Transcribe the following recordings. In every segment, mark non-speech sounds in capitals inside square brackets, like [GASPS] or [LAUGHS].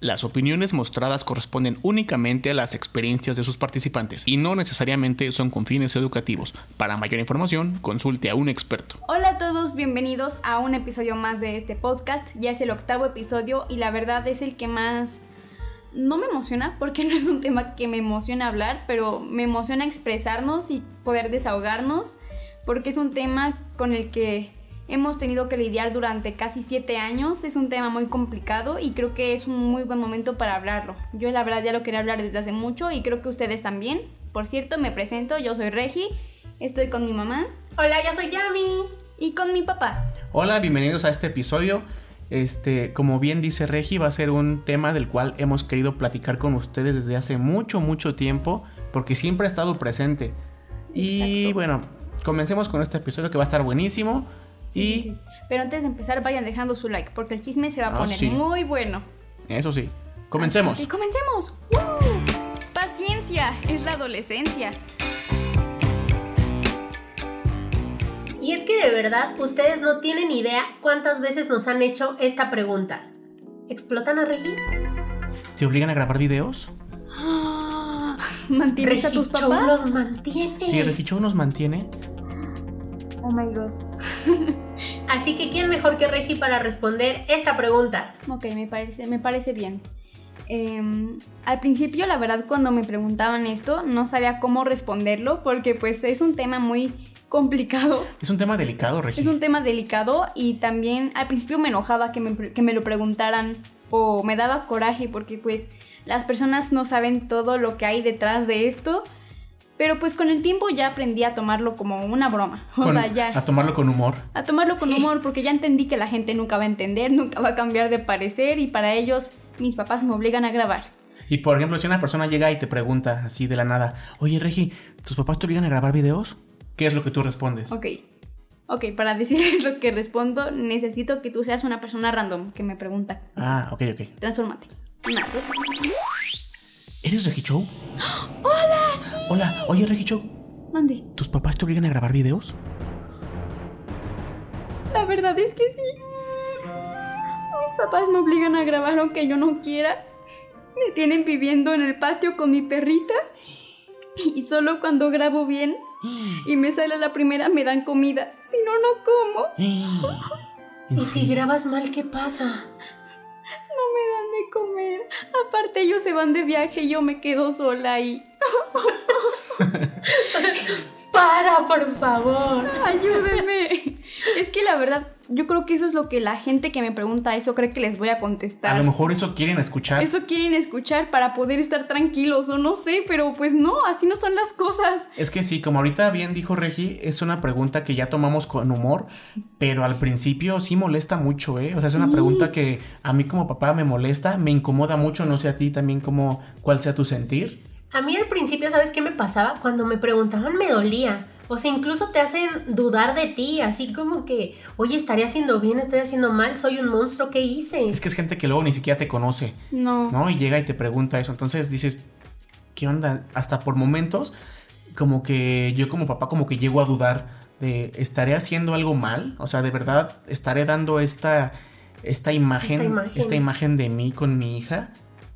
Las opiniones mostradas corresponden únicamente a las experiencias de sus participantes y no necesariamente son con fines educativos. Para mayor información, consulte a un experto. Hola a todos, bienvenidos a un episodio más de este podcast. Ya es el octavo episodio y la verdad es el que más no me emociona porque [LAUGHS] no es un tema que me emociona hablar, pero me emociona expresarnos y poder desahogarnos porque es un tema con el que hemos tenido que lidiar durante casi siete años. Es un tema muy complicado y creo que es un muy buen momento para hablarlo. Yo la verdad ya lo quería hablar desde hace mucho y creo que ustedes también. Por cierto, me presento, yo soy Regi, estoy con mi mamá. Hola, yo soy Yami. Y con mi papá. Hola, bienvenidos a este episodio. Este, como bien dice Regi, va a ser un tema del cual hemos querido platicar con ustedes desde hace mucho, mucho tiempo, porque siempre ha estado presente. Y bueno, comencemos con este episodio que va a estar buenísimo. Sí, sí, Pero antes de empezar, vayan dejando su like, porque el chisme se va a ah, poner muy bueno. Eso sí. Comencemos. Y comencemos. Paciencia, es la adolescencia. Y es que de verdad, ustedes no tienen idea cuántas veces nos han hecho esta pregunta. ¿Explotan a Regi? ¿Te obligan a grabar videos? [GASPS] ¿Mantienes a tus papás? nos mantiene. Sí, Regicho nos mantiene. Oh my god. [LAUGHS] Así que, ¿quién mejor que Regi para responder esta pregunta? Ok, me parece, me parece bien. Em, al principio, la verdad, cuando me preguntaban esto, no sabía cómo responderlo porque pues es un tema muy complicado. Es un tema delicado, Regi. Es un tema delicado y también al principio me enojaba que me, que me lo preguntaran o me daba coraje porque pues las personas no saben todo lo que hay detrás de esto pero pues con el tiempo ya aprendí a tomarlo como una broma. [LAUGHS] O sea, ya. A tomarlo con humor. A tomarlo con humor, porque ya entendí que la gente nunca va a entender, [LAUGHS] nunca va a cambiar de parecer y para ellos mis papás me obligan a grabar. Y por ejemplo, si una persona llega y te pregunta así de la nada, oye Regi, ¿tus papás te obligan a grabar videos? ¿Qué es lo que tú respondes? Ok. Ok, para [LAUGHS] decirles lo que respondo, necesito que tú seas una persona random que me pregunta. Ah, ok, ok. Transfórmate. Una, dos, ¿Eres Regi Show? [GASPS] [GASPS] ¡Hola! Oye Regi Show. ¿Dónde? ¿Tus papás te obligan a grabar videos? La verdad es que sí. Mis papás me obligan a grabar aunque yo no quiera. Me tienen viviendo en el patio con mi perrita. Y solo cuando grabo bien y me sale la primera me dan comida. Si no, no como. ¿Y si grabas mal, qué pasa? me dan de comer. Aparte ellos se van de viaje y yo me quedo sola ahí. [LAUGHS] Para, por favor. Ayúdenme. Es que la verdad, yo creo que eso es lo que la gente que me pregunta eso cree que les voy a contestar. A lo mejor eso quieren escuchar. Eso quieren escuchar para poder estar tranquilos o no sé, pero pues no, así no son las cosas. Es que sí, como ahorita bien dijo Regi, es una pregunta que ya tomamos con humor, pero al principio sí molesta mucho, ¿eh? O sea, es una pregunta que a mí como papá me molesta, me incomoda mucho, no sé a ti también cómo, cuál sea tu sentir. A mí al principio, ¿sabes qué me pasaba? Cuando me preguntaban me dolía. O sea, incluso te hacen dudar de ti, así como que, oye, ¿estaré haciendo bien? ¿Estoy haciendo mal? ¿Soy un monstruo? ¿Qué hice? Es que es gente que luego ni siquiera te conoce. No. ¿No? Y llega y te pregunta eso. Entonces dices, ¿qué onda? Hasta por momentos, como que yo como papá como que llego a dudar de, ¿estaré haciendo algo mal? O sea, ¿de verdad estaré dando esta, esta imagen, esta imagen, esta imagen de mí con mi hija?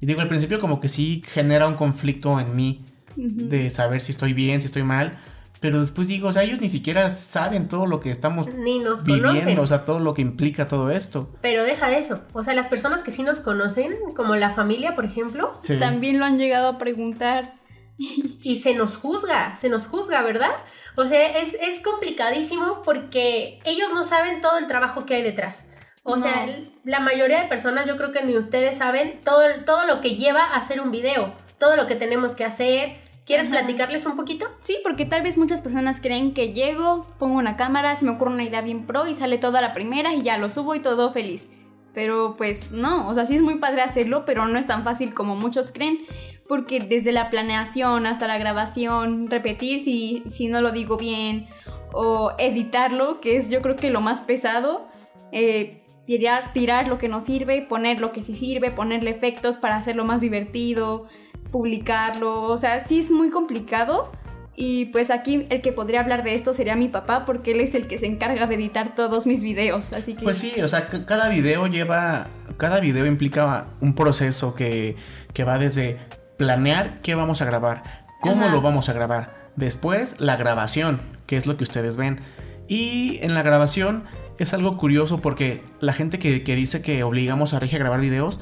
Y digo, al principio como que sí genera un conflicto en mí de saber si estoy bien, si estoy mal. Pero después digo, o sea, ellos ni siquiera saben todo lo que estamos ni nos viviendo, o sea, todo lo que implica todo esto. Pero deja de eso. O sea, las personas que sí nos conocen, como la familia, por ejemplo, también lo han llegado a preguntar. y se nos juzga, se nos juzga, ¿verdad? O sea, es, es complicadísimo porque ellos no saben todo el trabajo que hay detrás. O sea, la mayoría de personas, yo creo que ni ustedes saben todo, todo lo que lleva a hacer un video, todo lo que tenemos que hacer. ¿Quieres platicarles un poquito? Sí, porque tal vez muchas personas creen que llego, pongo una cámara, se me ocurre una idea bien pro y sale toda la primera y ya lo subo y todo feliz. Pero pues no, o sea, sí es muy padre hacerlo, pero no es tan fácil como muchos creen, porque desde la planeación hasta la grabación, repetir si, si no lo digo bien, o editarlo, que es yo creo que lo más pesado, eh, tirar, tirar lo que no sirve, poner lo que sí sirve, ponerle efectos para hacerlo más divertido, publicarlo. O sea, sí es muy complicado, Y pues aquí el que podría hablar de esto sería mi papá porque él es el que se encarga de editar todos mis videos, así que... Pues sí, o sea, cada video lleva, cada video implica un proceso que, que va desde planear qué vamos a grabar, cómo lo vamos a grabar, después la grabación, que es lo que ustedes ven. Y en la grabación es algo curioso porque la gente que, que dice que obligamos a Regi a grabar videos,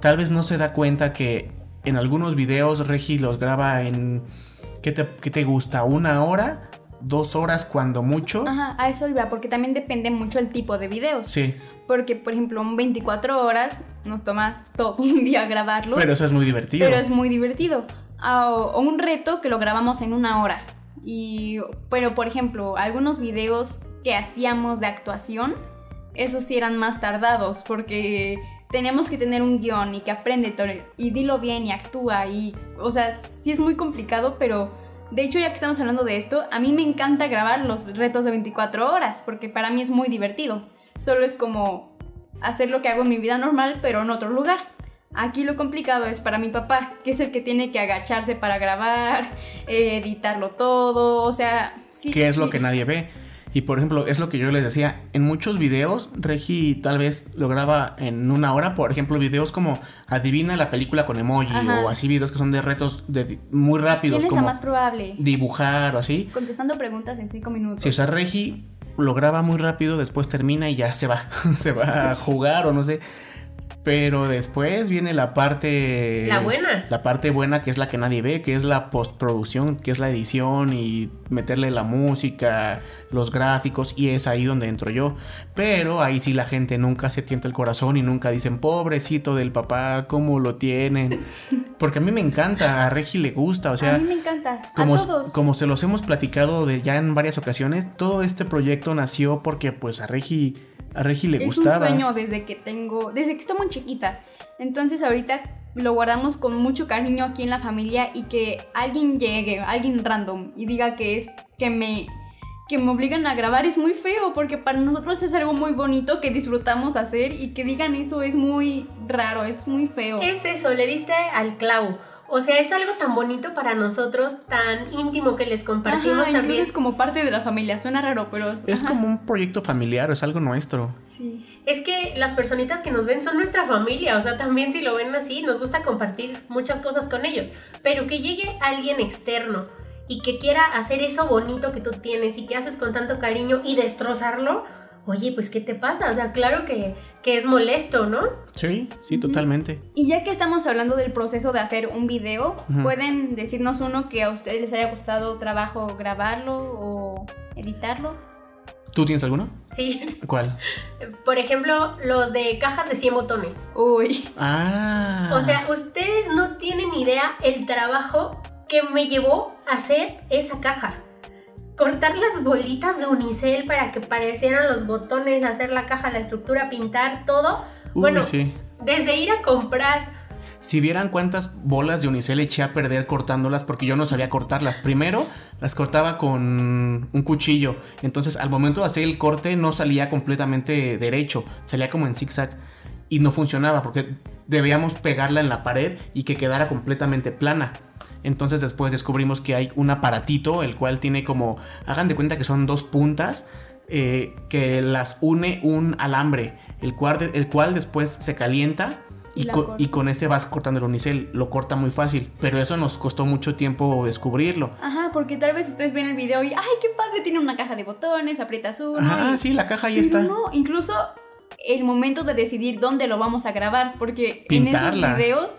tal vez no se da cuenta que en algunos videos Regi los graba en ¿Qué te, gusta? ¿Una hora? ¿Dos horas cuando mucho? Ajá, a eso iba, porque también depende mucho el tipo de videos. Sí. Porque, por ejemplo, un 24 horas nos toma todo un día grabarlo. Pero eso es muy divertido. Pero es muy divertido. O, un reto que lo grabamos en una hora. Y, pero, por ejemplo, algunos videos que hacíamos de actuación, esos sí eran más tardados, porque teníamos que tener un guion y que aprende y dilo bien y actúa y, o sea, sí es muy complicado, pero de hecho ya que estamos hablando de esto, a mí me encanta grabar los retos de 24 horas porque para mí es muy divertido. Solo es como hacer lo que hago en mi vida normal, pero en otro lugar. Aquí lo complicado es para mi papá, que es el que tiene que agacharse para grabar, [LAUGHS] editarlo todo, o sea, sí. ¿Qué es lo que nadie ve? Y por ejemplo, es lo que yo les decía, en muchos videos, Regi tal vez lo graba en una hora, por ejemplo, videos como adivina la película con emoji o así videos que son de retos de, muy rápidos. ¿Quién es como más probable? Dibujar o así. Contestando preguntas en cinco minutos. Sí, o sea, Regi lo graba muy rápido, después termina y ya se va, [LAUGHS] se va a jugar o no sé. Pero después viene la parte. La buena. La parte buena que es la que nadie ve, que es la postproducción, que es la edición y meterle la música, los gráficos, y es ahí donde entro yo. Pero ahí sí la gente nunca se tienta el corazón y nunca dicen, pobrecito del papá, ¿cómo lo tienen? [LAUGHS] Porque a mí me encanta, a Regi le gusta, o sea. A mí me encanta, como, a todos. Como se los hemos platicado de ya en varias ocasiones, todo este proyecto nació porque, pues, a Regi a Regi le gustaba. Es un sueño desde que tengo, desde que estoy muy chiquita. Entonces ahorita lo guardamos con mucho cariño aquí en la familia y que alguien llegue, alguien random y diga que es que me que me obligan a grabar es muy feo porque para nosotros es algo muy bonito que disfrutamos hacer y que digan eso es muy raro, es muy feo. Es eso, le diste al clavo. O sea, es algo tan bonito para nosotros, tan íntimo que les compartimos ajá, también. es como parte de la familia, suena raro, pero... Es como un proyecto familiar, es algo nuestro. Sí. Es que las personitas que nos ven son nuestra familia, o sea, también si lo ven así, nos gusta compartir muchas cosas con ellos. Pero que llegue alguien externo y que quiera hacer eso bonito que tú tienes y que haces con tanto cariño y destrozarlo, oye, pues ¿qué te pasa? O sea, claro que, es molesto, ¿no? Sí, sí, totalmente. Y ya que estamos hablando del proceso de hacer un video, ¿pueden decirnos uno que a ustedes les haya costado trabajo grabarlo o editarlo? ¿Tú tienes alguno? Sí. ¿Cuál? [LAUGHS] Por ejemplo, los de cajas de 100 botones. Uy. Ah. O sea, ustedes no tienen idea el trabajo que me llevó a hacer esa caja cortar las bolitas de unicel para que parecieran los botones, hacer la caja, la estructura, pintar todo. bueno, sí. desde ir a comprar. Si vieran cuántas bolas de unicel eché a perder cortándolas porque yo no sabía cortarlas. Primero las cortaba con un cuchillo. Entonces al momento de hacer el corte no salía completamente derecho. Salía como en zigzag. Y no funcionaba porque debíamos pegarla en la pared y que quedara completamente plana. Entonces después descubrimos que hay un aparatito, el cual tiene como, hagan de cuenta que son dos puntas eh, que las une un alambre, el cual, el cual después se calienta y, con, ese vas cortando el unicel. Lo corta muy fácil, pero eso nos costó mucho tiempo descubrirlo. Ajá, porque tal vez ustedes ven el video y, ay, qué padre, tiene una caja de botones, aprietas uno. Ah, sí, la caja ahí está. No, incluso el momento de decidir dónde lo vamos a grabar, porque en esos videos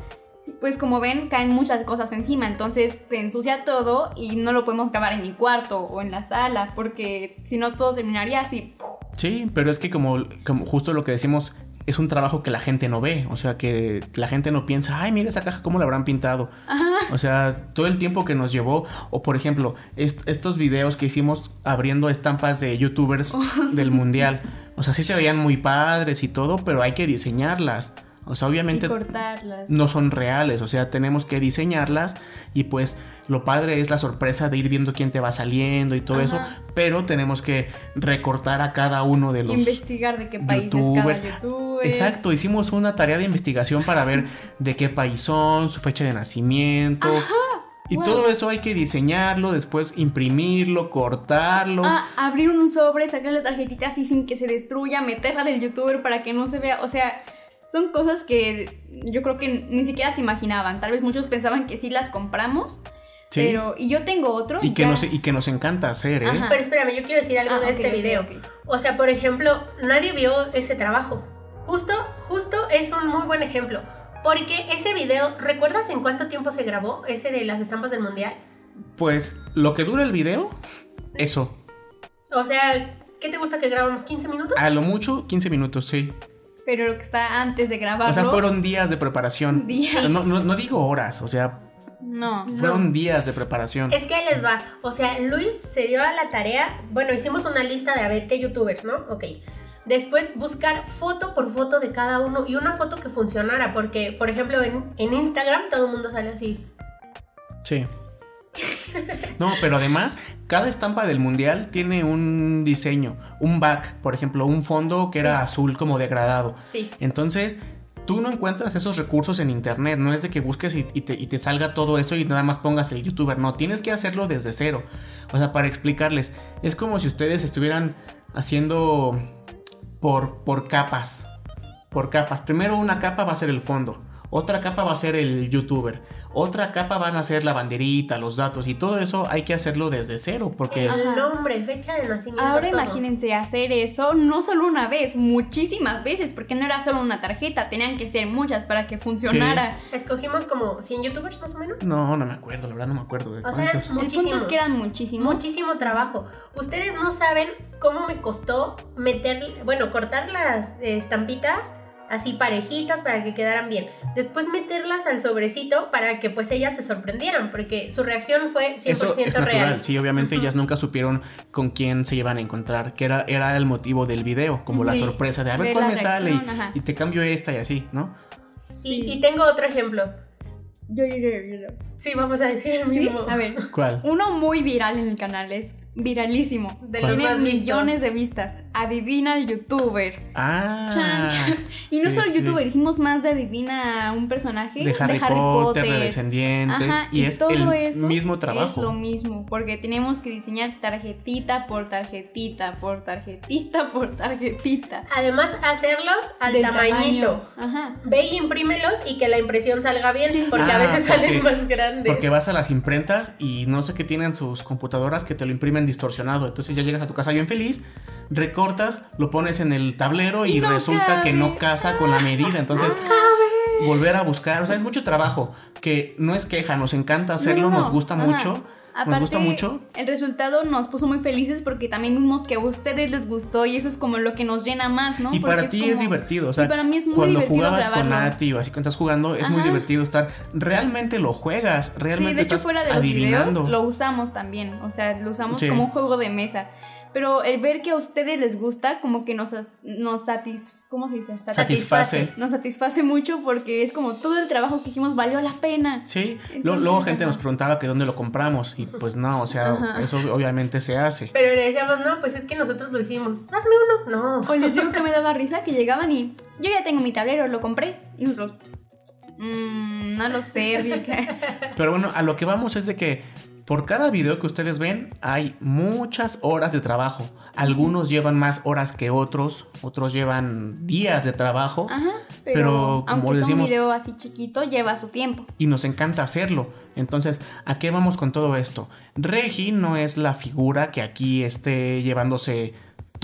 pues como ven, caen muchas cosas encima, entonces se ensucia todo y no lo podemos grabar en mi cuarto o en la sala, porque si no todo terminaría así. Sí, pero es que como, como justo lo que decimos, es un trabajo que la gente no ve, o sea, que la gente no piensa, ay, mira esa caja, ¿cómo la habrán pintado? O sea, todo el tiempo que nos llevó, o por ejemplo, estos videos que hicimos abriendo estampas de youtubers [LAUGHS] del mundial, o sea, sí se veían muy padres y todo, pero hay que diseñarlas. O sea, obviamente no son reales, o sea, tenemos que diseñarlas y pues lo padre es la sorpresa de ir viendo quién te va saliendo y todo eso, pero tenemos que recortar a cada uno de los investigar de qué país es cada youtuber. Exacto, hicimos una tarea de investigación para ver de qué país son, su fecha de nacimiento. Y todo eso hay que diseñarlo, después imprimirlo, cortarlo. Ah, abrir un sobre, sacar la tarjetita así sin que se destruya, meterla del youtuber para que no se vea. O sea, son cosas que yo creo que ni siquiera se imaginaban. Tal vez muchos pensaban que sí las compramos. Pero, y yo tengo otro. Y, que, nos, y que nos encanta hacer, ¿eh? Pero espérame, yo quiero decir algo ah, de este video. O sea, por ejemplo, nadie vio ese trabajo. Justo, justo es un muy buen ejemplo. Porque ese video, ¿recuerdas en cuánto tiempo se grabó ese de las estampas del mundial? Pues lo que dura el video, eso. O sea, ¿qué te gusta que grabamos? ¿15 minutos? A lo mucho, 15 minutos, sí. Pero lo que está antes de grabarlo. O sea, fueron días de preparación. Días. No, no, digo horas, o sea. No. Fueron días de preparación. Es que les va. O sea, Luis se dio a la tarea. Bueno, hicimos una lista de a ver qué youtubers, ¿no? Ok. Después buscar foto por foto de cada uno y una foto que funcionara. Porque, por ejemplo, en, en Instagram todo el mundo sale así. Sí. No, pero además, cada estampa del mundial tiene un diseño, un back, por ejemplo, un fondo que era azul como degradado. Sí. Entonces, tú no encuentras esos recursos en internet, no es de que busques y, te, salga todo eso y nada más pongas el youtuber, no, tienes que hacerlo desde cero. O sea, para explicarles, es como si ustedes estuvieran haciendo por, por capas, por capas. Primero una capa va a ser el fondo, otra capa va a ser el youtuber, otra capa van a ser la banderita, los datos y todo eso hay que hacerlo desde cero porque... El nombre, fecha de nacimiento. Ahora imagínense hacer eso no solo una vez, muchísimas veces, porque no era solo una tarjeta, tenían que ser muchas para que funcionara. Escogimos como 100 youtubers más o menos. No, no me acuerdo, la verdad no me acuerdo de o sea, puntos que eran muchísimos. Muchísimo trabajo. Ustedes no saben cómo me costó meter, bueno, cortar las estampitas así parejitas para que quedaran bien. Después meterlas al sobrecito para que pues ellas se sorprendieran, porque su reacción fue 100% Eso es natural. real. Sí, obviamente ellas nunca supieron con quién se iban a encontrar, que era, era el motivo del video, como la sorpresa de a ver cuál me sale y, te cambio esta y así, ¿no? Sí. Y, tengo otro ejemplo. Yo, yo, yo, yo. Sí, vamos a decir el mismo. A ver. ¿Cuál? Uno muy viral en el canal es viralísimo. De los Tiene millones de vistas. Adivina el youtuber. Ah. Y no solo youtuber, hicimos más de adivina un personaje de Harry, Potter, de Descendientes. y, es todo el mismo trabajo. Es lo mismo, porque tenemos que diseñar tarjetita por tarjetita, por tarjetita, por tarjetita. Además, hacerlos al tamañito. Ajá. Ve y imprímelos y que la impresión salga bien, porque a veces ah, salen más grandes. Porque vas a las imprentas y no sé qué tienen sus computadoras que te lo imprimen distorsionado. Entonces ya llegas a tu casa bien feliz, recortas, lo pones en el tablero y, resulta que no casa con la medida. Entonces, volver a buscar, o sea, es mucho trabajo, que no es queja, nos encanta hacerlo, nos gusta mucho nos gusta mucho. El resultado nos puso muy felices porque también vimos que a ustedes les gustó y eso es como lo que nos llena más, ¿no? Y para ti es, divertido, o sea, para mí es muy cuando jugabas con Nati o así cuando estás jugando, es muy divertido estar. Realmente lo juegas, realmente sí, de hecho, fuera de los videos lo usamos también, o sea, lo usamos como un juego de mesa. Pero el ver que a ustedes les gusta, como que nos, nos satis, ¿cómo se dice? Satisface. Nos satisface mucho porque es como todo el trabajo que hicimos valió la pena. Sí, luego gente nos preguntaba que dónde lo compramos y pues no, o sea, eso obviamente se hace. Pero le decíamos, no, pues es que nosotros lo hicimos. Hazme uno, no. O les digo que me daba risa que llegaban y yo ya tengo mi tablero, lo compré y nosotros... Mmm, no lo sé, Pero bueno, a lo que vamos es de que por cada video que ustedes ven hay muchas horas de trabajo. Algunos llevan más horas que otros, otros llevan días de trabajo. Ajá, pero, como aunque decimos, un video así chiquito lleva su tiempo. Y nos encanta hacerlo. Entonces, ¿a qué vamos con todo esto? Regi no es la figura que aquí esté llevándose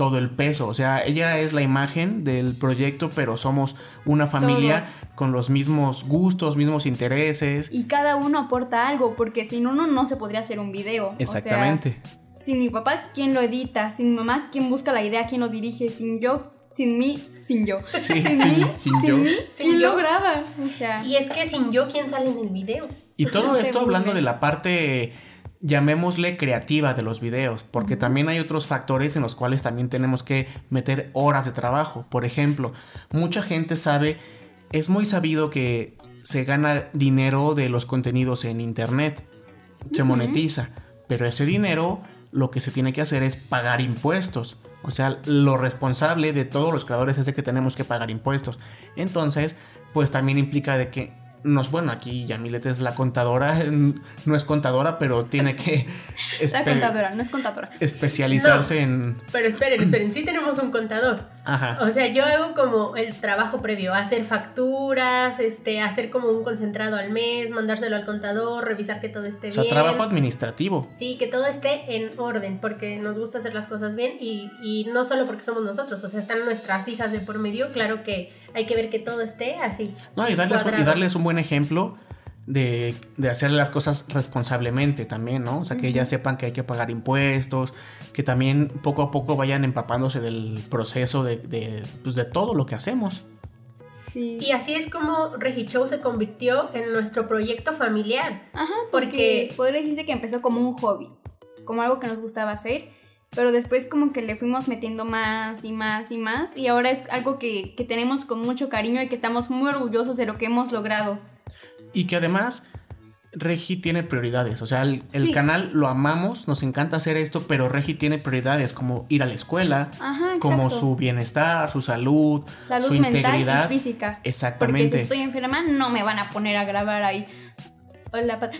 todo el peso. O sea, ella es la imagen del proyecto, pero somos una familia con los mismos gustos, mismos intereses. Y cada uno aporta algo, porque sin uno no se podría hacer un video. Exactamente. sin mi papá, ¿quién lo edita? Sin mi mamá, ¿quién busca la idea? ¿Quién lo dirige? Sin yo, sin mí, sin yo. [LAUGHS] sin, mí, sin, mí, ¿quién lo graba? O sea. Y es que sin yo, ¿quién sale en el video? Y todo [LAUGHS] esto hablando de la parte llamémosle creativa de los videos, porque también hay otros factores en los cuales también tenemos que meter horas de trabajo. Por ejemplo, mucha gente sabe, es muy sabido que se gana dinero de los contenidos en internet, se monetiza, pero ese dinero lo que se tiene que hacer es pagar impuestos. O sea, lo responsable de todos los creadores es de que tenemos que pagar impuestos. Entonces, pues también implica de que nos, bueno, aquí Yamilet es la contadora, [LAUGHS] no es contadora, pero tiene que... la contadora, no es contadora. Especializarse en... Pero esperen, esperen, sí tenemos un contador. Ajá. O sea, yo hago como el trabajo previo, hacer facturas, este, hacer como un concentrado al mes, mandárselo al contador, revisar que todo esté bien. O sea, trabajo administrativo. Sí, que todo esté en orden, porque nos gusta hacer las cosas bien y, y no solo porque somos nosotros, o sea, están nuestras hijas de por medio, claro que hay que ver que todo esté así. No, y darles, y darles un buen ejemplo de, de, hacer las cosas responsablemente también, ¿no? O sea, que ellas sepan que hay que pagar impuestos, que también poco a poco vayan empapándose del proceso de, de, pues, de todo lo que hacemos. Sí. Y así es como Regichow se convirtió en nuestro proyecto familiar. Ajá, porque, porque podría decirse que empezó como un hobby, como algo que nos gustaba hacer pero después como que le fuimos metiendo más y más y más y ahora es algo que, tenemos con mucho cariño y que estamos muy orgullosos de lo que hemos logrado. Y que además Regi tiene prioridades, o sea, el, canal lo amamos, nos encanta hacer esto, pero Regi tiene prioridades como ir a la escuela, como su bienestar, su salud, salud su mental integridad. y física. Exactamente. Porque si estoy enferma no me van a poner a grabar ahí Hola,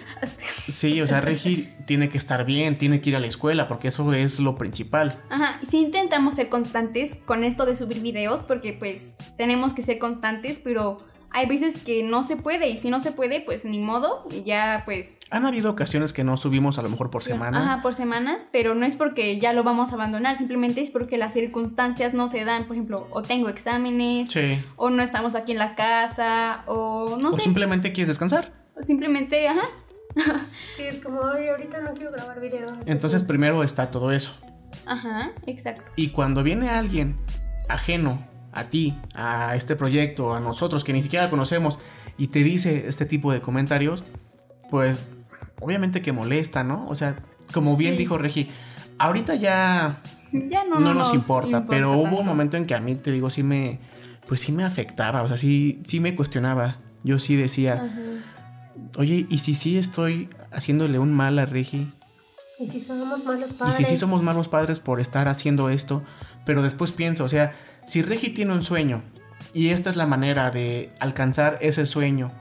Sí, o sea, Regi tiene que estar bien, tiene que ir a la escuela, porque eso es lo principal. Ajá, sí intentamos ser constantes con esto de subir videos, porque pues tenemos que ser constantes, pero hay veces que no se puede, y si no se puede, pues ni modo, y ya pues... Han habido ocasiones que no subimos a lo mejor por semanas. Ajá, por semanas, pero no es porque ya lo vamos a abandonar, simplemente es porque las circunstancias no se dan, por ejemplo, o tengo exámenes, o no estamos aquí en la casa, o no sé. O simplemente quieres descansar simplemente, ajá. sí, es como, ay, ahorita no quiero grabar videos. Entonces primero está todo eso. Ajá, exacto. Y cuando viene alguien ajeno a ti, a este proyecto, a nosotros que ni siquiera conocemos, y te dice este tipo de comentarios, pues obviamente que molesta, ¿no? O sea, como bien dijo Regi, ahorita ya, ya no, nos, importa, pero hubo un momento en que a mí, te digo, sí me, pues sí me afectaba, o sea, sí, sí me cuestionaba. Yo sí decía, Oye, ¿y si sí estoy haciéndole un mal a Regi? ¿Y si somos malos padres? Y si sí somos malos padres por estar haciendo esto, pero después pienso, o sea, si Regi tiene un sueño y esta es la manera de alcanzar ese sueño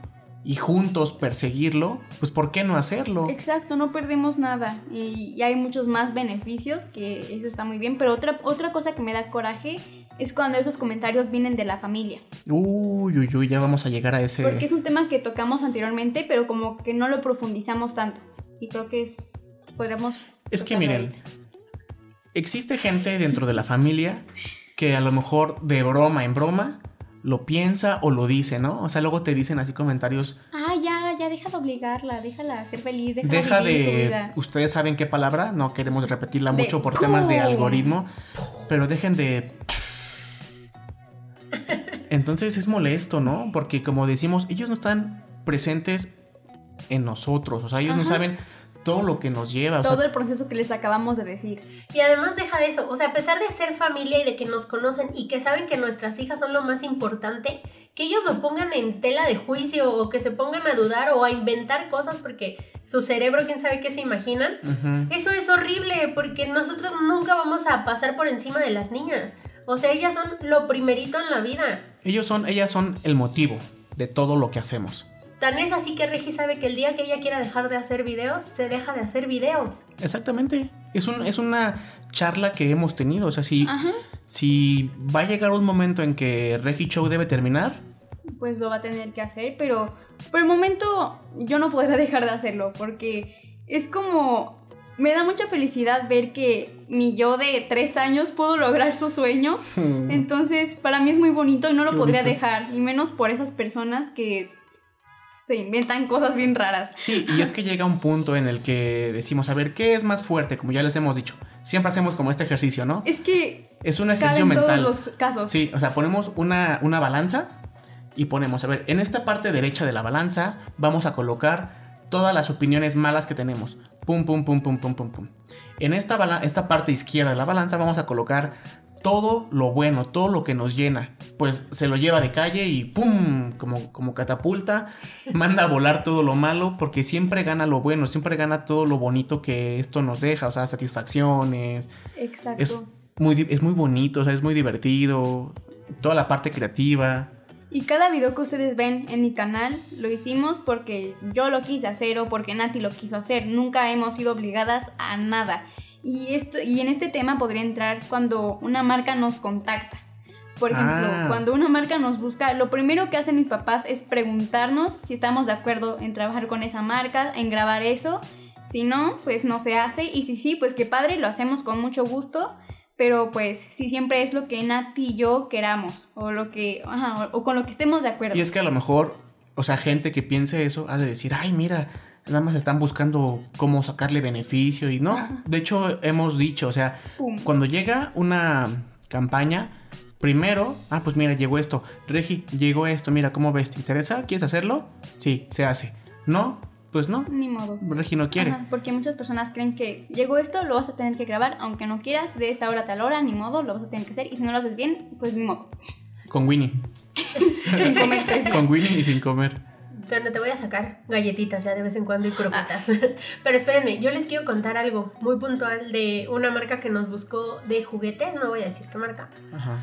y juntos perseguirlo, pues ¿por qué no hacerlo? Exacto, no perdemos nada y, hay muchos más beneficios que eso está muy bien, pero otra, otra cosa que me da coraje es cuando esos comentarios vienen de la familia. Uy, uy, uy, ya vamos a llegar a ese... Porque es un tema que tocamos anteriormente, pero como que no lo profundizamos tanto. Y creo que es... podríamos... Es que miren, existe gente dentro de la familia que a lo mejor de broma en broma lo piensa o lo dice, ¿no? O sea, luego te dicen así comentarios. Ah, ya, ya, deja de obligarla, déjala ser feliz, déjala deja vivir de. Su vida. Ustedes saben qué palabra, no queremos repetirla mucho por temas de algoritmo, pero dejen de. Entonces es molesto, ¿no? Porque como decimos, ellos no están presentes en nosotros, o sea, ellos no saben todo lo que nos lleva. Todo el proceso que les acabamos de decir. Y además deja de eso, o sea, a pesar de ser familia y de que nos conocen y que saben que nuestras hijas son lo más importante, que ellos lo pongan en tela de juicio o que se pongan a dudar o a inventar cosas porque su cerebro, quién sabe qué se imaginan, eso es horrible porque nosotros nunca vamos a pasar por encima de las niñas. O sea, ellas son lo primerito en la vida. Ellos son, ellas son el motivo de todo lo que hacemos. Tan es así que Regi sabe que el día que ella quiera dejar de hacer videos, se deja de hacer videos. Exactamente. Es, un, es una charla que hemos tenido. O sea, si, si va a llegar un momento en que Regi Show debe terminar, pues lo va a tener que hacer, pero por el momento yo no podré [LAUGHS] dejar de hacerlo porque es como... Me da mucha felicidad ver que mi yo de tres años pudo lograr su sueño. [LAUGHS] Entonces, para mí es muy bonito y no lo podría dejar. Y menos por esas personas que se inventan cosas bien raras. Sí, y es que llega un punto en el que decimos, a ver, ¿qué es más fuerte? Como ya les hemos dicho. Siempre hacemos como este ejercicio, ¿no? Es que... Es un ejercicio mental. En todos los casos. Sí, o sea, ponemos una, una balanza y ponemos, a ver, en esta parte derecha de la balanza vamos a colocar todas las opiniones malas que tenemos. Pum, pum, pum, pum, pum, pum, pum. En esta, esta parte izquierda de la balanza vamos a colocar todo lo bueno, todo lo que nos llena, pues se lo lleva de calle y ¡pum! Como, como catapulta, [LAUGHS] manda a volar todo lo malo, porque siempre gana lo bueno, siempre gana todo lo bonito que esto nos deja, o sea, satisfacciones. Exacto. Es muy, es muy bonito, o sea, es muy divertido, toda la parte creativa. Y cada video que ustedes ven en mi canal lo hicimos porque yo lo quise hacer o porque Nati lo quiso hacer. Nunca hemos sido obligadas a nada. Y, esto, y en este tema podría entrar cuando una marca nos contacta. Por ejemplo, Ah. cuando una marca nos busca, lo primero que hacen mis papás es preguntarnos si estamos de acuerdo en trabajar con esa marca, en grabar eso. Si no, pues no se hace. Y si sí, pues qué padre, lo hacemos con mucho gusto. Pero pues si siempre es lo que Nati y yo queramos. O lo que. Ajá, o, o con lo que estemos de acuerdo. Y es que a lo mejor, o sea, gente que piense eso ha de decir, ay, mira, nada más están buscando cómo sacarle beneficio y no. De hecho, hemos dicho, o sea, Pum. cuando llega una campaña, primero, ah, pues mira, llegó esto. Regi, llegó esto, mira, ¿cómo ves? ¿Te interesa? ¿Quieres hacerlo? Sí, se hace. No, pues no. Ni modo. Regi no quiere. Ajá, porque muchas personas creen que llegó esto, lo vas a tener que grabar, aunque no quieras, de esta hora a tal hora, ni modo, lo vas a tener que hacer. Y si no lo haces bien, pues ni modo. Con Winnie. Sin comer tres días. Con Winnie y sin comer. Bueno, te voy a sacar galletitas ya de vez en cuando y croquetas. Ah. [LAUGHS] Pero espérenme, yo les quiero contar algo muy puntual de una marca que nos buscó de juguetes, no voy a decir qué marca, Ajá.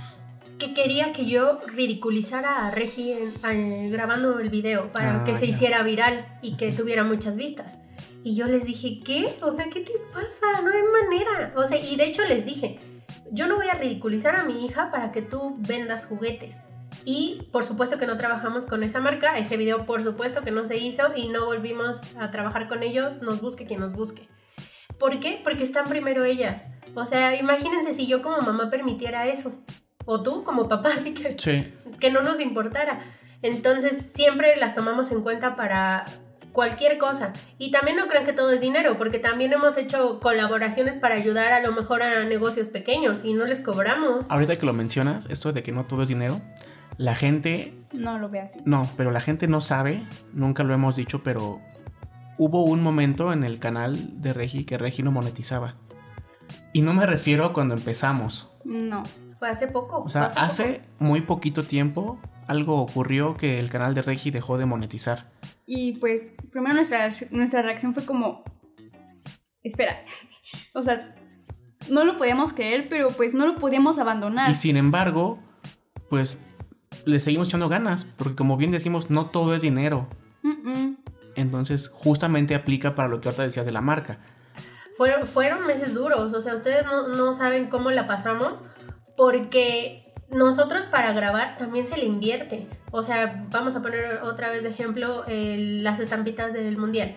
Que quería que yo ridiculizara a Regi en- en- grabando el video para Ah, que se ya. hiciera viral y que tuviera muchas vistas. Y yo les dije, ¿qué? O sea, ¿qué te pasa? No hay manera. O sea, y de hecho les dije, yo no voy a ridiculizar a mi hija para que tú vendas juguetes. Y por supuesto que no trabajamos con esa marca, ese video por supuesto que no se hizo y no volvimos a trabajar con ellos, nos busque quien nos busque. ¿Por qué? Porque están primero ellas. O sea, imagínense si yo como mamá permitiera eso. O tú como papá, [LAUGHS] así que Sí. que no nos importara. Entonces siempre las tomamos en cuenta para cualquier cosa. Y también no crean que todo es dinero, porque también hemos hecho colaboraciones para ayudar a lo mejor a negocios pequeños y no les cobramos. Ahorita que lo mencionas, esto de que no todo es dinero, la gente No lo ve así. No, pero la gente no sabe, nunca lo hemos dicho, pero hubo un momento en el canal de Regi que Regi no monetizaba. Y no me refiero a cuando empezamos. No. Fue hace poco. O sea, hace muy poquito tiempo algo ocurrió que el canal de Regi dejó de monetizar. Y pues, primero nuestra, nuestra reacción fue como. Espera. [LAUGHS] O sea, no lo podíamos creer, pero pues no lo podíamos abandonar. Y sin embargo, pues le seguimos echando ganas, porque como bien decimos, no todo es dinero. Mm, mm. Entonces, justamente aplica para lo que ahorita decías de la marca. Fueron, fueron meses duros, o sea, ustedes no, no saben cómo la pasamos porque nosotros para grabar también se le invierte. O sea, vamos a poner otra vez de ejemplo las estampitas del mundial.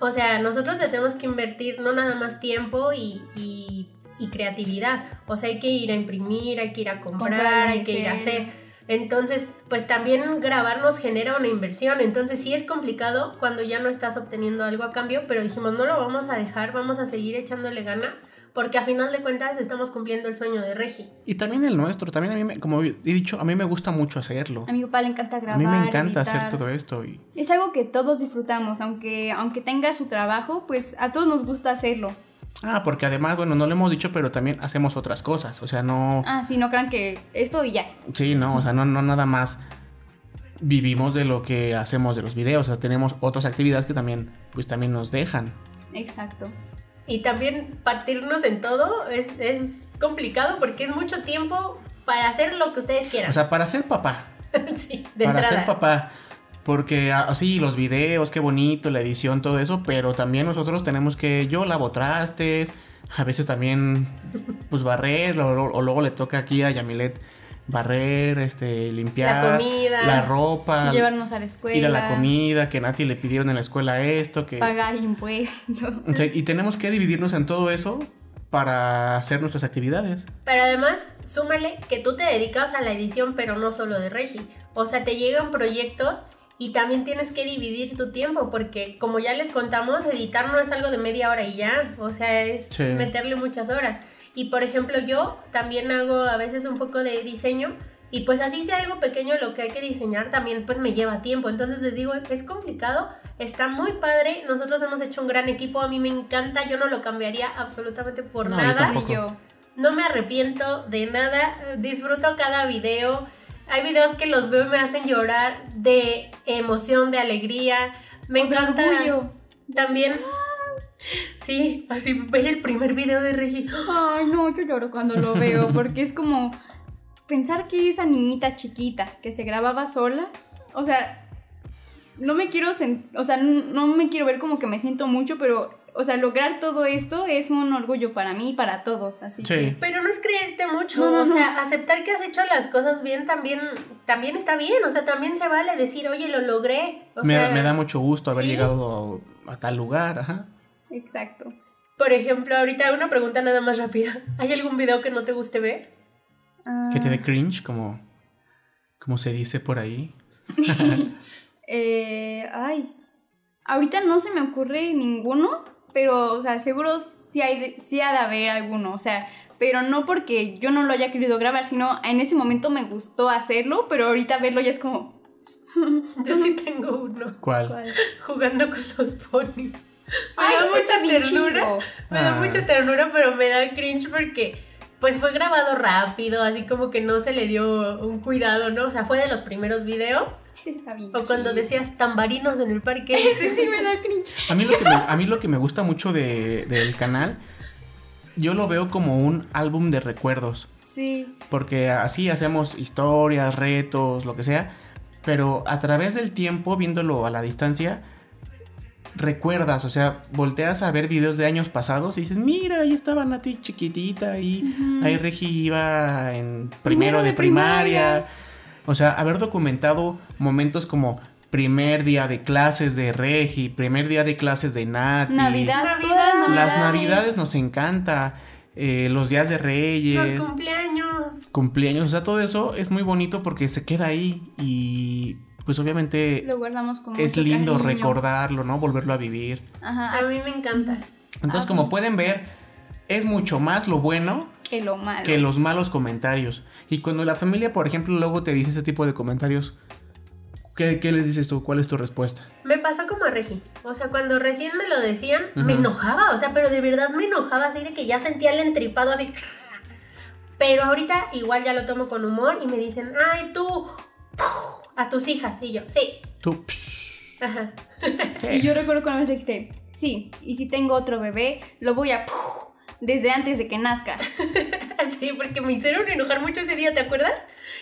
O sea, nosotros le tenemos que invertir no nada más tiempo y, y- y creatividad. O sea, hay que ir a imprimir, hay que ir a comprar, Comprar, hay que ir a hacer. Entonces, pues también grabar nos genera una inversión. Entonces sí es complicado cuando ya no estás obteniendo algo a cambio, pero dijimos, no lo vamos a dejar, vamos a seguir echándole ganas, porque a final de cuentas estamos cumpliendo el sueño de Regi. Y también el nuestro, también a mí, me- como he dicho, a mí me gusta mucho hacerlo. A mi papá le encanta A grabar. mí me encanta editar. hacer todo esto y Es algo que todos disfrutamos, aunque, aunque tenga su trabajo, pues a todos nos gusta hacerlo. Ah, porque además, bueno, no lo hemos dicho, pero también hacemos otras cosas. O sea, no. Ah, sí, no crean que esto y ya. Sí, no, o sea, no, no nada más vivimos de lo que hacemos de los videos. O sea, tenemos otras actividades que también, pues también nos dejan. Exacto. Y también partirnos en todo es, es complicado porque es mucho tiempo para hacer lo que ustedes quieran. O sea, para ser papá. [LAUGHS] sí, de para entrada. ser papá. Porque así los videos, qué bonito, la edición, todo eso, pero también nosotros tenemos que, yo lavo trastes, a veces también, pues barrer, o, o luego le toca aquí a Yamilet barrer, este, limpiar La comida. la ropa, Llevarnos a la escuela. ir a la comida, que Nati le pidieron en la escuela esto, que... Pagar impuestos. O sea, y tenemos que dividirnos en todo eso para hacer nuestras actividades. Pero además, súmale que tú te dedicas a la edición, pero no solo de Regi. O sea, te llegan proyectos y también tienes que dividir tu tiempo, porque como ya les contamos, editar no es algo de media hora y ya. O sea, es Sí. meterle muchas horas. Y por ejemplo, yo también hago a veces un poco de diseño. Y pues así sea algo pequeño lo que hay que diseñar, también pues me lleva tiempo. Entonces les digo, es complicado, está muy padre. Nosotros hemos hecho un gran equipo, a mí me encanta, yo no lo cambiaría absolutamente por No, nada. yo. No me arrepiento de nada, disfruto cada video. Hay videos que los veo y me hacen llorar de emoción, de alegría. Me O de encanta orgullo. también. Sí, así ver el primer video de Regi. Ay, no, yo lloro cuando lo veo, [LAUGHS] porque es como. pensar que esa niñita chiquita que se grababa sola, o sea, no me quiero, o sea, no me quiero ver como que me siento mucho, pero o sea, lograr todo esto es un orgullo para mí y para todos, así que... Pero no es creerte mucho, o sea, aceptar que has hecho las cosas bien también, también está bien, o sea, también se vale decir, oye, lo logré. me, da mucho gusto haber llegado a, tal lugar, ajá. Exacto. Por ejemplo, ahorita una pregunta nada más rápida. ¿Hay algún video que no te guste ver? Que te dé cringe, como, como se dice por ahí. [LAUGHS] eh, ay, ahorita no se me ocurre ninguno, pero, o sea, seguro sí, hay sí ha de haber alguno, o sea, pero no porque yo no lo haya querido grabar, sino en ese momento me gustó hacerlo, pero ahorita verlo ya es como... [LAUGHS] yo sí tengo uno. ¿Cuál? Jugando con los ponis. Me da mucha ternura. Me da ah. mucha ternura, pero me da cringe porque pues fue grabado rápido, así como que no se le dio un cuidado, ¿no? O sea, fue de los primeros videos o cuando decías tambarinos en el parque. [LAUGHS] Ese sí me da cringe. A mí lo que me, a mí lo que me gusta mucho de, del canal, yo lo veo como un álbum de recuerdos. Sí. Porque así hacemos historias, retos, lo que sea. Pero a través del tiempo, viéndolo a la distancia, recuerdas, o sea, volteas a ver videos de años pasados y dices, mira, ahí estaba Nati chiquitita y ahí Regi iba en primero, de, primaria o sea, haber documentado momentos como primer día de clases de Regi, primer día de clases de Nati. Navidad, Navidad Las navidades nos encanta. Eh, los días de Reyes. Los cumpleaños. Cumpleaños. O sea, todo eso es muy bonito porque se queda ahí y pues obviamente lo guardamos como es lindo recordarlo, ¿no? Volverlo a vivir. Ajá, a mí me encanta. Entonces, ah, como pueden ver, es mucho más lo bueno que lo malo. Que los malos comentarios. Y cuando la familia, por ejemplo, luego te dice ese tipo de comentarios, ¿qué, les dices tú? ¿Cuál es tu respuesta? Me pasó como a Regi. O sea, cuando recién me lo decían, me enojaba. O sea, pero de verdad me enojaba así de que ya sentía el entripado así. Pero ahorita igual ya lo tomo con humor y me dicen, ay, tú, a tus hijas. Y yo, sí. Tú, Ajá. Y yo recuerdo cuando me dijiste, sí, y si tengo otro bebé, lo voy a desde antes de que nazca. [LAUGHS] sí, porque me hicieron enojar mucho ese día, ¿te acuerdas?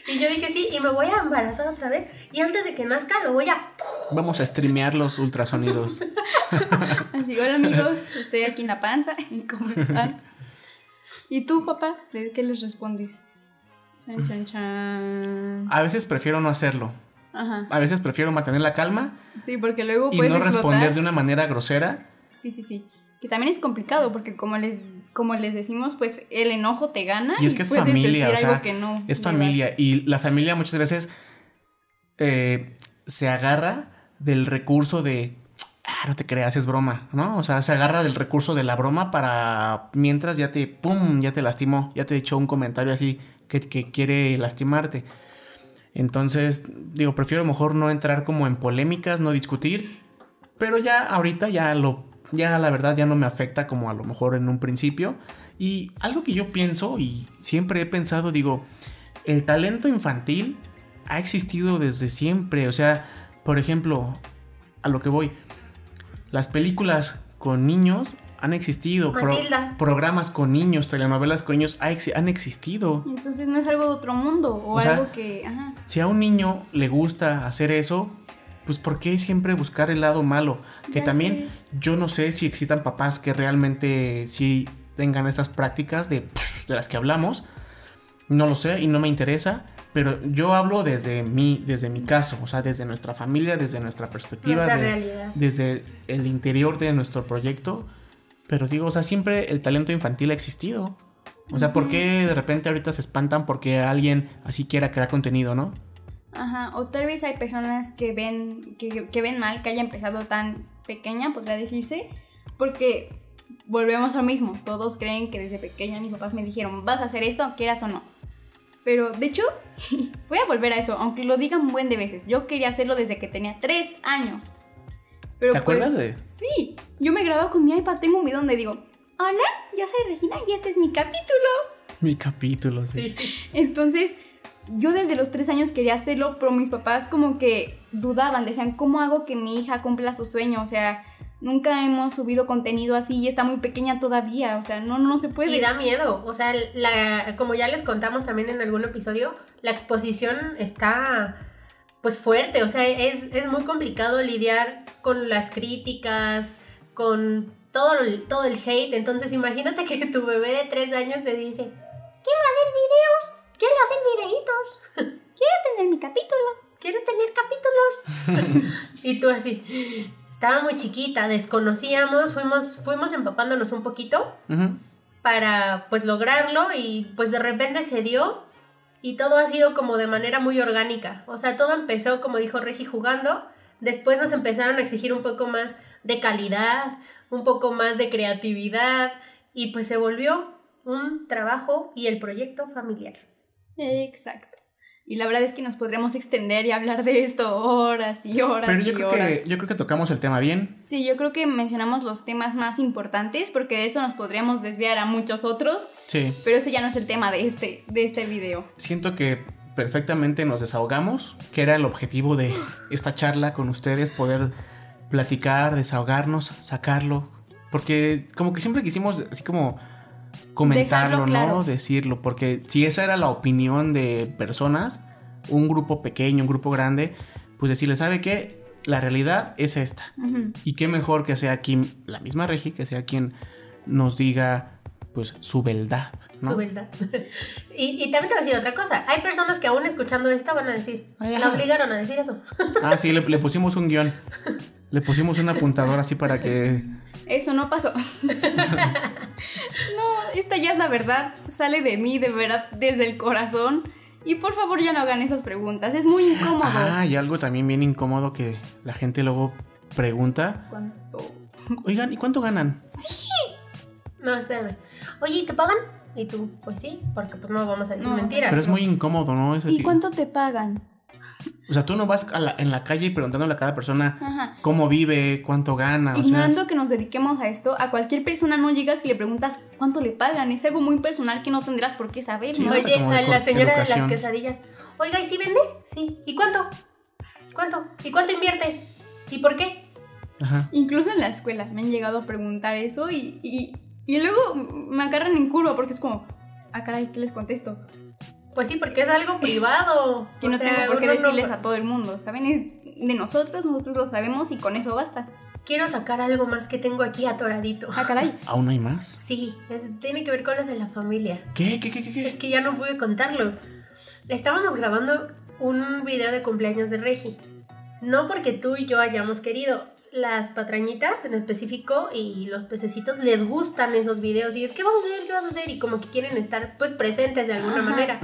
Y yo dije, sí, y me voy a embarazar otra vez. Y antes de que nazca lo voy a... Vamos a streamear los ultrasonidos. [LAUGHS] Así, hola amigos, estoy aquí en la panza. [LAUGHS] ¿Cómo están? ¿Y tú, papá? ¿Qué les respondes? Chan, chan, chan. A veces prefiero no hacerlo. Ajá. A veces prefiero mantener la calma. Sí, porque luego Y no responder de una manera grosera. Sí, sí, sí. Que también es complicado porque como les como les decimos, pues el enojo te gana. Y es que es familia, o sea, es familia. Y la familia muchas veces eh, se agarra del recurso de, ah, no te creas, es broma, ¿no? O sea, se agarra del recurso de la broma para mientras ya te, ¡pum!, ya te lastimó, ya te echó un comentario así que, quiere lastimarte. Entonces, digo, prefiero mejor no entrar como en polémicas, no discutir, pero ya ahorita ya lo ya la verdad ya no me afecta como a lo mejor en un principio. Y algo que yo pienso y siempre he pensado, digo, el talento infantil ha existido desde siempre. O sea, por ejemplo, a lo que voy, las películas con niños han existido, programas con niños, telenovelas con niños han existido. Entonces no es algo de otro mundo o, algo que... Si a un niño le gusta hacer eso, pues ¿por qué siempre buscar el lado malo? Que también yo no sé si existan papás que realmente sí tengan estas prácticas de, de las que hablamos. No lo sé y no me interesa, pero yo hablo desde mi, desde mi caso, o sea, desde nuestra familia, desde nuestra perspectiva, desde el interior de nuestro proyecto. Pero digo, o sea, siempre el talento infantil ha existido. O sea, ¿por qué de repente ahorita se espantan porque alguien así quiera crear contenido, no? Ajá, o tal vez hay personas que ven, que, ven mal que haya empezado tan pequeña, podría decirse, porque volvemos al mismo, todos creen que desde pequeña mis papás me dijeron, vas a hacer esto, quieras o no. Pero de hecho, [LAUGHS] voy a volver a esto, aunque lo digan buen de veces, yo quería hacerlo desde que tenía tres años. Pero ¿Te acuerdas pues, de? Sí, yo me grababa con mi iPad, tengo un video donde digo, hola, yo soy Regina y este es mi capítulo. Mi capítulo, sí. sí. Entonces, yo desde los tres años quería hacerlo, pero mis papás como que dudaban, decían, ¿cómo hago que mi hija cumpla su sueño? O sea, nunca hemos subido contenido así y está muy pequeña todavía, o sea, no, no se puede. Y da miedo, o sea, la, como ya les contamos también en algún episodio, la exposición está pues fuerte, o sea, es, es muy complicado lidiar con las críticas, con todo, todo el hate, entonces imagínate que tu bebé de tres años te dice, quiero hacer videos, quiero hacer videitos, quiero tener mi capítulo, quiero tener capítulos. [LAUGHS] y tú así, estaba muy chiquita, desconocíamos, fuimos, fuimos empapándonos un poquito para pues lograrlo y pues de repente se dio y todo ha sido como de manera muy orgánica. O sea, todo empezó, como dijo Regi, jugando. Después nos empezaron a exigir un poco más de calidad, un poco más de creatividad y pues se volvió un trabajo y el proyecto familiar. Exacto. Y la verdad es que nos podremos extender y hablar de esto horas y horas. Pero yo, creo, Que, yo creo que tocamos el tema bien. Sí, yo creo que mencionamos los temas más importantes porque de eso nos podríamos desviar a muchos otros. Sí. Pero ese ya no es el tema de este, de este video. Siento que perfectamente nos desahogamos, que era el objetivo de esta charla con ustedes, poder platicar, desahogarnos, sacarlo. Porque como que siempre quisimos así como comentarlo, ¿no? Decirlo, porque si esa era la opinión de personas, un grupo pequeño, un grupo grande, pues decirle, ¿sabe qué? La realidad es esta. Y qué mejor que sea quien, la misma Regi, que sea quien nos diga, pues, su verdad. ¿no? Su verdad. [LAUGHS] y, también te voy a decir otra cosa. Hay personas que aún escuchando esta van a decir, la obligaron a decir eso. ah, sí, le, le pusimos un guion. Le pusimos un apuntador así para que [LAUGHS] eso no pasó. [LAUGHS] no, esta ya es la verdad. Sale de mí, de verdad, desde el corazón. Y por favor ya no hagan esas preguntas. Es muy incómodo. Ah, y algo también bien incómodo que la gente luego pregunta. ¿Cuánto? Oigan, ¿y cuánto ganan? Sí. No, espérame. Oye, ¿y te pagan? Y tú, pues sí, porque pues no vamos a decir mentiras. Pero es muy incómodo, ¿no? ¿Y cuánto te pagan? O sea, tú no vas en la calle preguntándole a cada persona cómo vive, cuánto gana. Ignorando que nos dediquemos a esto, a cualquier persona no llegas y le preguntas cuánto le pagan. Es algo muy personal que no tendrás por qué saber. Oye, a la señora de las quesadillas. Oiga, ¿y si vende? Sí. ¿Y cuánto? ¿Cuánto? ¿Y cuánto invierte? ¿Y por qué? Ajá. Incluso en la escuela me han llegado a preguntar eso y, y, y luego me agarran en curva porque es como, ah, caray, ¿qué les contesto? Pues sí, porque es algo privado. y no tengo por qué decirles a todo el mundo, ¿saben? Es de nosotros, nosotros lo sabemos y con eso basta. Quiero sacar algo más que tengo aquí atoradito. Ah, caray. [LAUGHS] ¿Aún hay más? Sí, tiene que ver con lo de la familia. ¿Qué? ¿Qué? ¿Qué? ¿Qué? Es que ya no pude contarlo. Estábamos grabando un video de cumpleaños de Regi. No porque tú y yo hayamos querido, las patrañitas en específico y los pececitos les gustan esos videos y es ¿qué vas a hacer? ¿qué vas a hacer? y como que quieren estar pues presentes de alguna manera.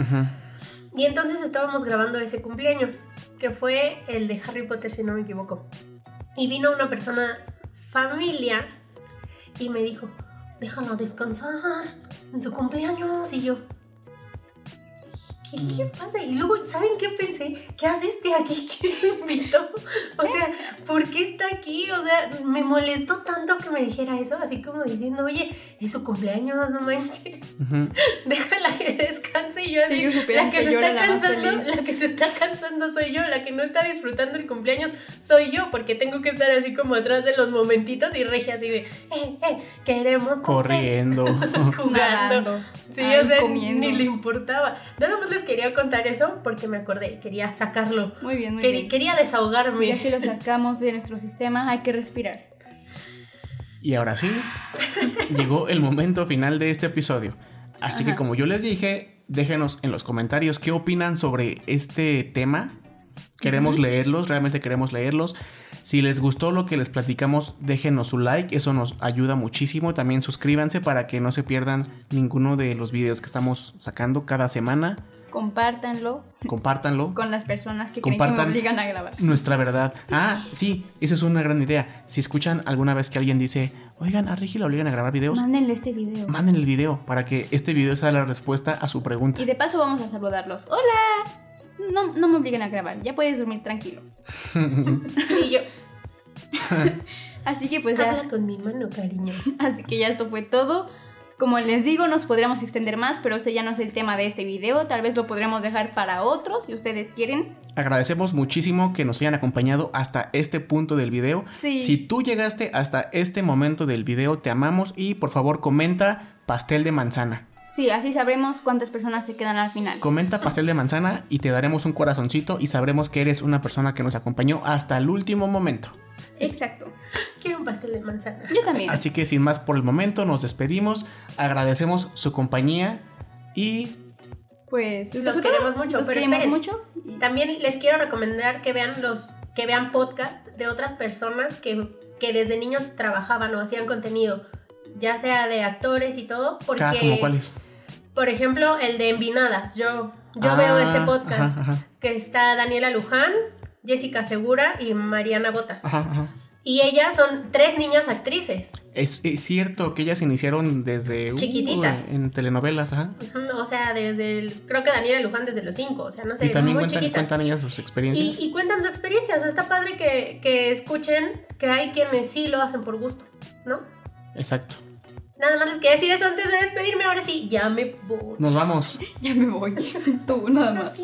Y entonces estábamos grabando ese cumpleaños, que fue el de Harry Potter si no me equivoco. Y vino una persona familia y me dijo, déjalo descansar en su cumpleaños y yo, ¿qué, pasa? Y luego, ¿saben qué pensé? ¿Qué hace este aquí? [LAUGHS] ¿Quién lo invitó? O sea, ¿por qué está aquí? O sea, me molestó tanto que me dijera eso, así como diciendo, oye, es su cumpleaños, no manches. [LAUGHS] Déjala que descanse y yo así. la que, se está cansando, la que se está cansando soy yo, la que no está disfrutando el cumpleaños soy yo, porque tengo que estar así como atrás de los momentitos y regia así de, eh, eh, queremos corriendo, [LAUGHS] jugando. Sí, o sea, ni le importaba. Nada más les quería contar eso porque me acordé, quería sacarlo. Muy bien, muy bien. Quería desahogarme. Ya que lo sacamos de nuestro sistema, hay que respirar. Y ahora sí, llegó el momento final de este episodio. Así que como yo les dije, déjenos en los comentarios qué opinan sobre este tema. Queremos leerlos, realmente queremos leerlos. Si les gustó lo que les platicamos, déjenos su like, eso nos ayuda muchísimo. También suscríbanse para que no se pierdan ninguno de los videos que estamos sacando cada semana. Compártanlo. Compártanlo. Con las personas que, Compartan que me obligan a grabar. Nuestra verdad. Ah, sí, eso es una gran idea. Si escuchan alguna vez que alguien dice, oigan, a Regi lo obligan a grabar videos. Mándenle este video. Mándenle el video para que este video sea la respuesta a su pregunta. Y de paso vamos a saludarlos. ¡Hola! no, no me obliguen a grabar, ya puedes dormir tranquilo. [LAUGHS] y yo. [LAUGHS] Así que pues ya. Habla con mi mano, cariño. Así que ya esto fue todo. Como les digo, nos podríamos extender más, pero ese ya no es el tema de este video. Tal vez lo podremos dejar para otros si ustedes quieren. Agradecemos muchísimo que nos hayan acompañado hasta este punto del video. Sí. Si tú llegaste hasta este momento del video, te amamos y por favor comenta pastel de manzana. Sí, así sabremos cuántas personas se quedan al final. Comenta pastel de manzana y te daremos un corazoncito y sabremos que eres una persona que nos acompañó hasta el último momento. Exacto. Quiero un pastel de manzana. Yo también. Así que sin más por el momento, nos despedimos, agradecemos su compañía y Pues Los ¿esto fue queremos mucho, Los pero queremos esperen. mucho. y- También les quiero recomendar que vean los que vean podcast de otras personas que, que desde niños trabajaban o hacían contenido, ya sea de actores y todo, porque cada como cuál es. por ejemplo, el de Envinadas, yo yo Ah, veo ese podcast ajá, ajá. que está Daniela Luján, Jessica Segura y Mariana Botas. Ajá, ajá. Y ellas son tres niñas actrices. Es, es cierto que ellas iniciaron desde uh, Chiquititas. en telenovelas, ajá. O sea, desde el, creo que Daniela Luján desde los cinco, o sea, no sé, y también muy cuentan, chiquita. cuentan ellas sus experiencias. Y, y cuentan su experiencia, o sea, está padre que, que escuchen que hay quienes sí lo hacen por gusto, ¿no? Exacto. Nada más les que decir eso antes de despedirme, ahora sí, ya me voy. Nos vamos. [LAUGHS] Ya me voy. [LAUGHS] Tú, nada más.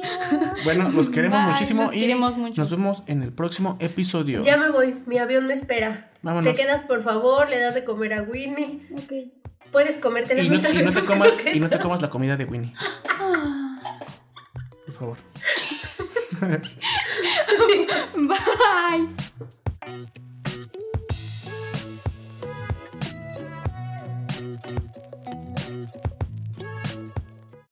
Bueno, los queremos Bye, muchísimo los y queremos mucho. nos vemos en el próximo episodio. Ya me voy, mi avión me espera. Vámonos. Te quedas, por favor, le das de comer a Winnie. Ok. Puedes comerte las Y no, mitad y de no te comas, y no te comas la comida de Winnie, Ah, por favor. [LAUGHS] Bye.